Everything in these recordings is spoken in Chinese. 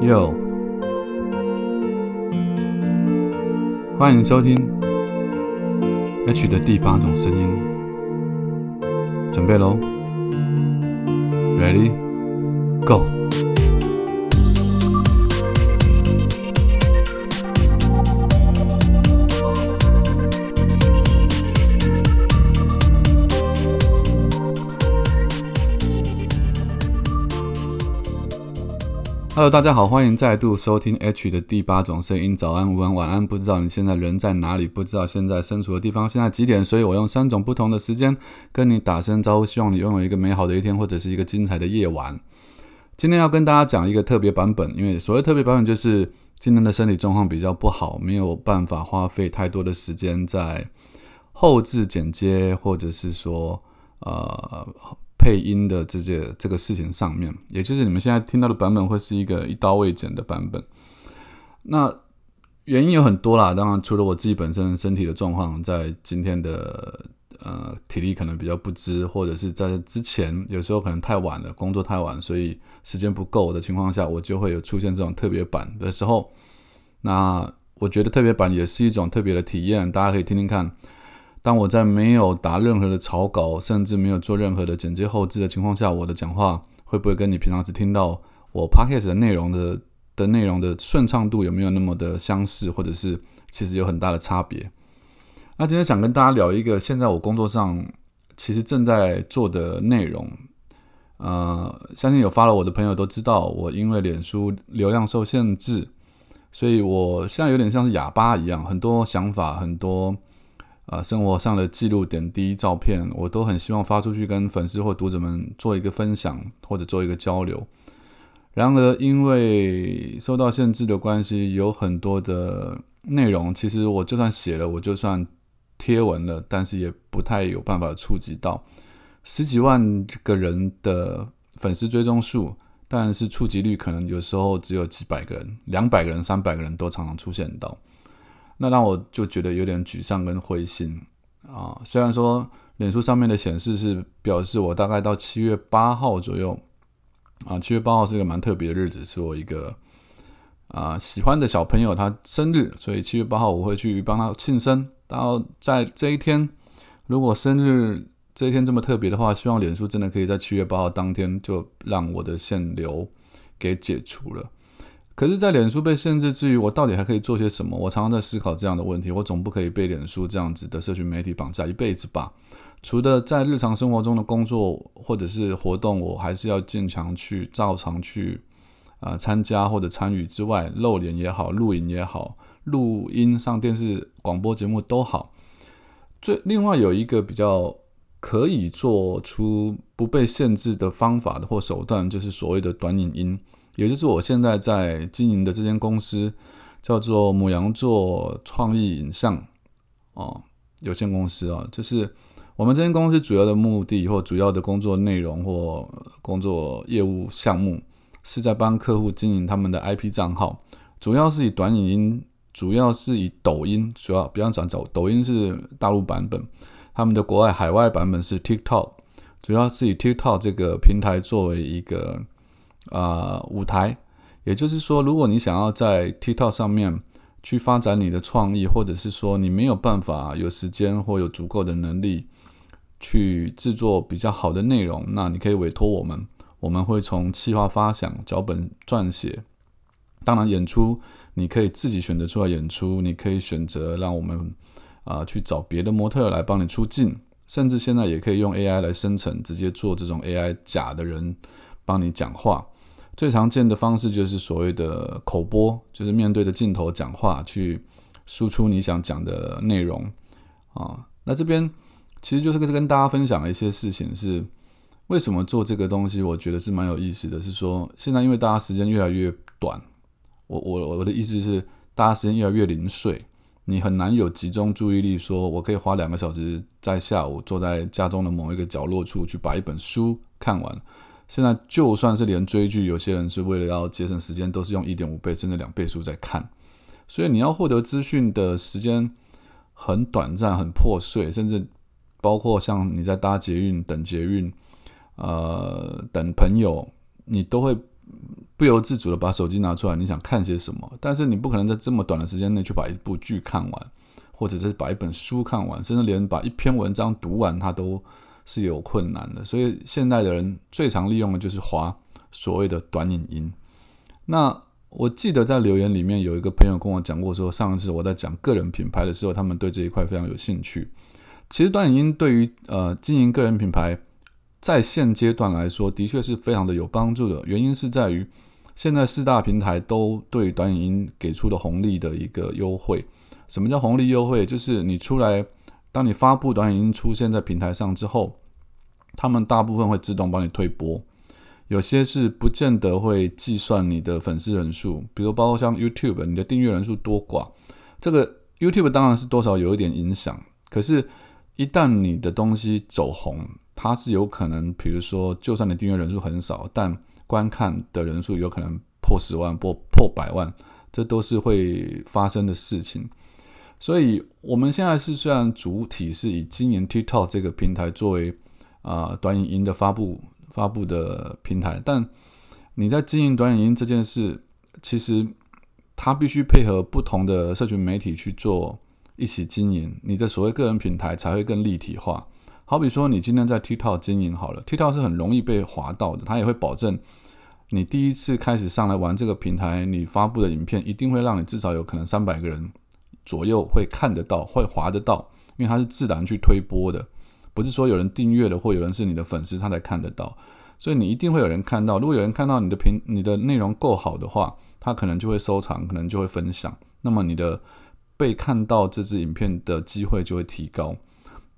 Yo，，欢迎收听 H 的第八种声音，准备喽，Ready，Go。Hello，大家好，欢迎再度收听 H 的第八种声音。早安、午安、晚安，不知道你现在人在哪里，不知道现在身处的地方现在几点，所以我用三种不同的时间跟你打声招呼，希望你拥有一个美好的一天，或者是一个精彩的夜晚。今天要跟大家讲一个特别版本，因为所谓特别版本就是今天的身体状况比较不好，没有办法花费太多的时间在后置剪接，或者是说呃。配音的这些这个事情上面，也就是你们现在听到的版本会是一个一刀未剪的版本。那原因有很多啦，当然除了我自己本身身体的状况，在今天的呃体力可能比较不支，或者是在之前有时候可能太晚了，工作太晚，所以时间不够的情况下，我就会有出现这种特别版的时候。那我觉得特别版也是一种特别的体验，大家可以听听看。当我在没有打任何的草稿，甚至没有做任何的剪接后置的情况下，我的讲话会不会跟你平常只听到我 podcast 的内容的的内容的顺畅度有没有那么的相似，或者是其实有很大的差别？那今天想跟大家聊一个现在我工作上其实正在做的内容。呃，相信有发了我的朋友都知道，我因为脸书流量受限制，所以我现在有点像是哑巴一样，很多想法，很多。啊，生活上的记录点滴照片，我都很希望发出去跟粉丝或读者们做一个分享，或者做一个交流。然而，因为受到限制的关系，有很多的内容，其实我就算写了，我就算贴文了，但是也不太有办法触及到十几万个人的粉丝追踪数，但是触及率可能有时候只有几百个人、两百个人、三百个人都常常出现到。那让我就觉得有点沮丧跟灰心啊！虽然说脸书上面的显示是表示我大概到七月八号左右啊，七月八号是一个蛮特别的日子，是我一个啊喜欢的小朋友他生日，所以七月八号我会去帮他庆生。然后在这一天，如果生日这一天这么特别的话，希望脸书真的可以在七月八号当天就让我的限流给解除了。可是，在脸书被限制之余，我到底还可以做些什么？我常常在思考这样的问题。我总不可以被脸书这样子的社群媒体绑架一辈子吧？除了在日常生活中的工作或者是活动，我还是要坚强去照常去啊参加或者参与之外，露脸也好，录影也好，录音上电视广播节目都好。最另外有一个比较可以做出不被限制的方法的或手段，就是所谓的短影音。也就是我现在在经营的这间公司，叫做母羊座创意影像哦有限公司啊，就是我们这间公司主要的目的或主要的工作内容或工作业务项目，是在帮客户经营他们的 IP 账号，主要是以短影音，主要是以抖音，主要比较讲抖抖音是大陆版本，他们的国外海外版本是 TikTok，主要是以 TikTok 这个平台作为一个。啊，舞台，也就是说，如果你想要在 TikTok 上面去发展你的创意，或者是说你没有办法有时间或有足够的能力去制作比较好的内容，那你可以委托我们，我们会从企划发想、脚本撰写，当然演出你可以自己选择出来演出，你可以选择让我们啊去找别的模特来帮你出镜，甚至现在也可以用 AI 来生成，直接做这种 AI 假的人。帮你讲话，最常见的方式就是所谓的口播，就是面对着镜头讲话，去输出你想讲的内容啊。那这边其实就是跟大家分享一些事情，是为什么做这个东西，我觉得是蛮有意思的。是说现在因为大家时间越来越短，我我我的意思是，大家时间越来越零碎，你很难有集中注意力，说我可以花两个小时在下午坐在家中的某一个角落处去把一本书看完。现在就算是连追剧，有些人是为了要节省时间，都是用一点五倍甚至两倍速在看。所以你要获得资讯的时间很短暂、很破碎，甚至包括像你在搭捷运、等捷运、呃等朋友，你都会不由自主的把手机拿出来，你想看些什么？但是你不可能在这么短的时间内去把一部剧看完，或者是把一本书看完，甚至连把一篇文章读完，它都是有困难的。所以现在的人最常利用的就是滑所谓的短影音。那我记得在留言里面有一个朋友跟我讲过，说上一次我在讲个人品牌的时候，他们对这一块非常有兴趣。其实短影音对于呃经营个人品牌，在现阶段来说，的确是非常的有帮助的。原因是在于。现在四大平台都对短影音给出了红利的一个优惠。什么叫红利优惠？就是你出来，当你发布短影音出现在平台上之后，他们大部分会自动帮你推播，有些是不见得会计算你的粉丝人数。比如包括像 YouTube，你的订阅人数多寡，这个 YouTube 当然是多少有一点影响。可是，一旦你的东西走红，它是有可能，比如说，就算你订阅人数很少，但观看的人数有可能破十万、破破百万，这都是会发生的事情。所以，我们现在是虽然主体是以经营 TikTok 这个平台作为啊短影音的发布发布的平台，但你在经营短影音这件事，其实它必须配合不同的社群媒体去做一起经营，你的所谓个人品牌才会更立体化。好比说，你今天在 TikTok 经营好了，TikTok 是很容易被划到的，它也会保证你第一次开始上来玩这个平台，你发布的影片一定会让你至少有可能三百个人左右会看得到，会划得到，因为它是自然去推播的，不是说有人订阅了或有人是你的粉丝他才看得到，所以你一定会有人看到。如果有人看到你的评，你的内容够好的话，他可能就会收藏，可能就会分享，那么你的被看到这支影片的机会就会提高。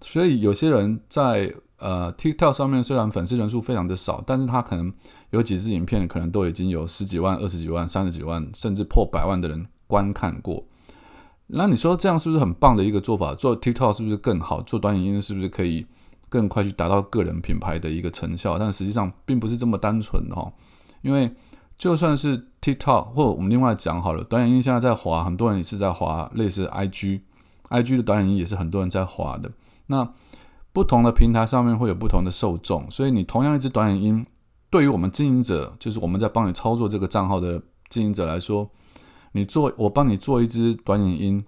所以有些人在呃 TikTok 上面虽然粉丝人数非常的少，但是他可能有几支影片，可能都已经有十几万、二十几万、三十几万，甚至破百万的人观看过。那你说这样是不是很棒的一个做法？做 TikTok 是不是更好？做短影音是不是可以更快去达到个人品牌的一个成效？但实际上并不是这么单纯的哦，因为就算是 TikTok 或者我们另外讲好了，短影音现在在滑，很多人也是在滑类似 IG，IG 的短影音也是很多人在滑的。那不同的平台上面会有不同的受众，所以你同样一支短影音，对于我们经营者，就是我们在帮你操作这个账号的经营者来说，你做我帮你做一支短影音，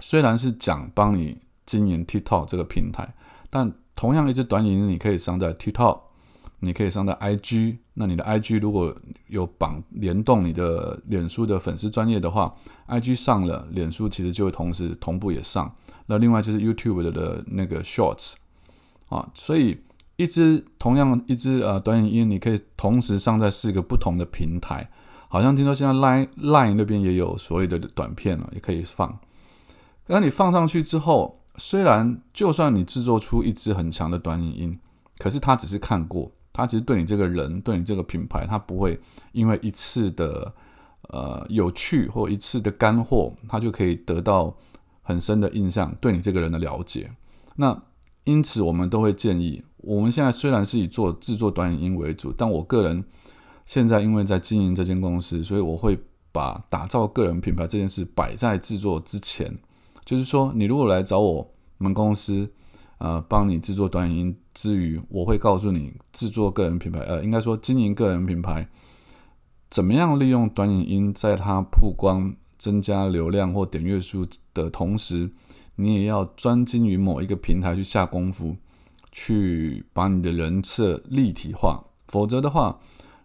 虽然是讲帮你经营 TikTok 这个平台，但同样一支短影音，你可以上在 TikTok，你可以上在 IG，那你的 IG 如果有绑联动你的脸书的粉丝专业的话，IG 上了，脸书其实就会同时同步也上。那另外就是 YouTube 的的那个 Shorts 啊，所以一支同样一支呃短影音，你可以同时上在四个不同的平台。好像听说现在 Line Line 那边也有所谓的短片了，也可以放。那你放上去之后，虽然就算你制作出一支很强的短影音，可是他只是看过，他其实对你这个人，对你这个品牌，他不会因为一次的呃有趣或一次的干货，他就可以得到。很深的印象，对你这个人的了解。那因此，我们都会建议，我们现在虽然是以做制作短影音为主，但我个人现在因为在经营这间公司，所以我会把打造个人品牌这件事摆在制作之前。就是说，你如果来找我们公司，呃，帮你制作短影音之余，我会告诉你制作个人品牌，呃，应该说经营个人品牌，怎么样利用短影音在它曝光。增加流量或点阅数的同时，你也要专精于某一个平台去下功夫，去把你的人设立体化。否则的话，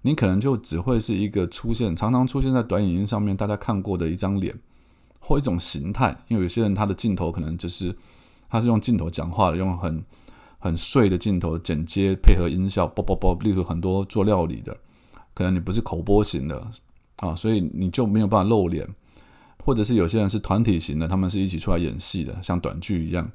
你可能就只会是一个出现常常出现在短影音上面大家看过的一张脸或一种形态。因为有些人他的镜头可能就是他是用镜头讲话的，用很很碎的镜头剪接配合音效，啵啵啵。例如很多做料理的，可能你不是口播型的啊，所以你就没有办法露脸。或者是有些人是团体型的，他们是一起出来演戏的，像短剧一样。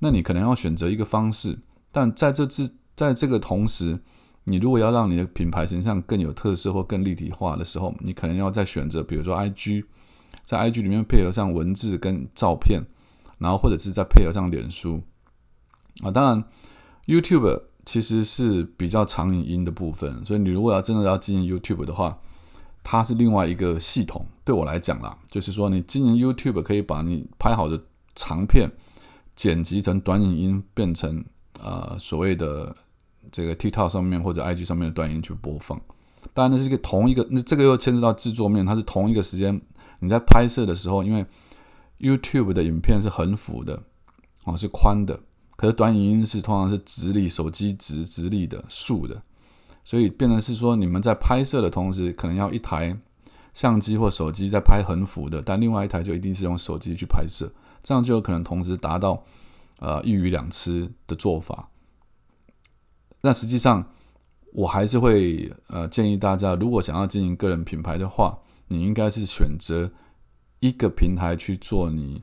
那你可能要选择一个方式，但在这之在这个同时，你如果要让你的品牌形象更有特色或更立体化的时候，你可能要再选择，比如说 IG，在 IG 里面配合上文字跟照片，然后或者是再配合上脸书啊。当然，YouTube 其实是比较长影音的部分，所以你如果要真的要经营 YouTube 的话。它是另外一个系统，对我来讲啦，就是说你经营 YouTube 可以把你拍好的长片剪辑成短影音，变成呃所谓的这个 TikTok 上面或者 IG 上面的短音去播放。当然，那是一个同一个，那这个又牵涉到制作面，它是同一个时间你在拍摄的时候，因为 YouTube 的影片是横幅的，哦，是宽的，可是短影音是通常是直立，手机直直立的竖的，所以变成是说，你们在拍摄的同时，可能要一台相机或手机在拍横幅的，但另外一台就一定是用手机去拍摄，这样就有可能同时达到呃一鱼两吃的做法。那实际上，我还是会呃建议大家，如果想要经营个人品牌的话，你应该是选择一个平台去做你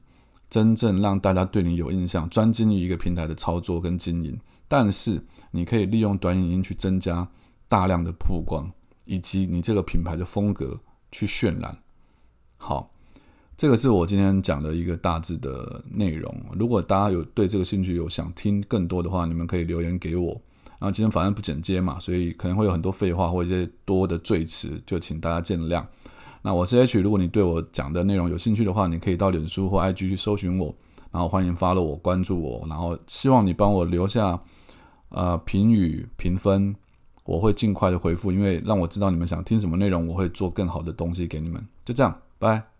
真正让大家对你有印象、专精于一个平台的操作跟经营。但是你可以利用短影音去增加大量的曝光，以及你这个品牌的风格去渲染。好，这个是我今天讲的一个大致的内容。如果大家有对这个兴趣，有想听更多的话，你们可以留言给我。然后今天反正不剪接嘛，所以可能会有很多废话或一些多的赘词，就请大家见谅。那我是 H，如果你对我讲的内容有兴趣的话，你可以到脸书或 IG 去搜寻我，然后欢迎 follow 我、关注我，然后希望你帮我留下呃评语评分，我会尽快的回复，因为让我知道你们想听什么内容，我会做更好的东西给你们。就这样，拜。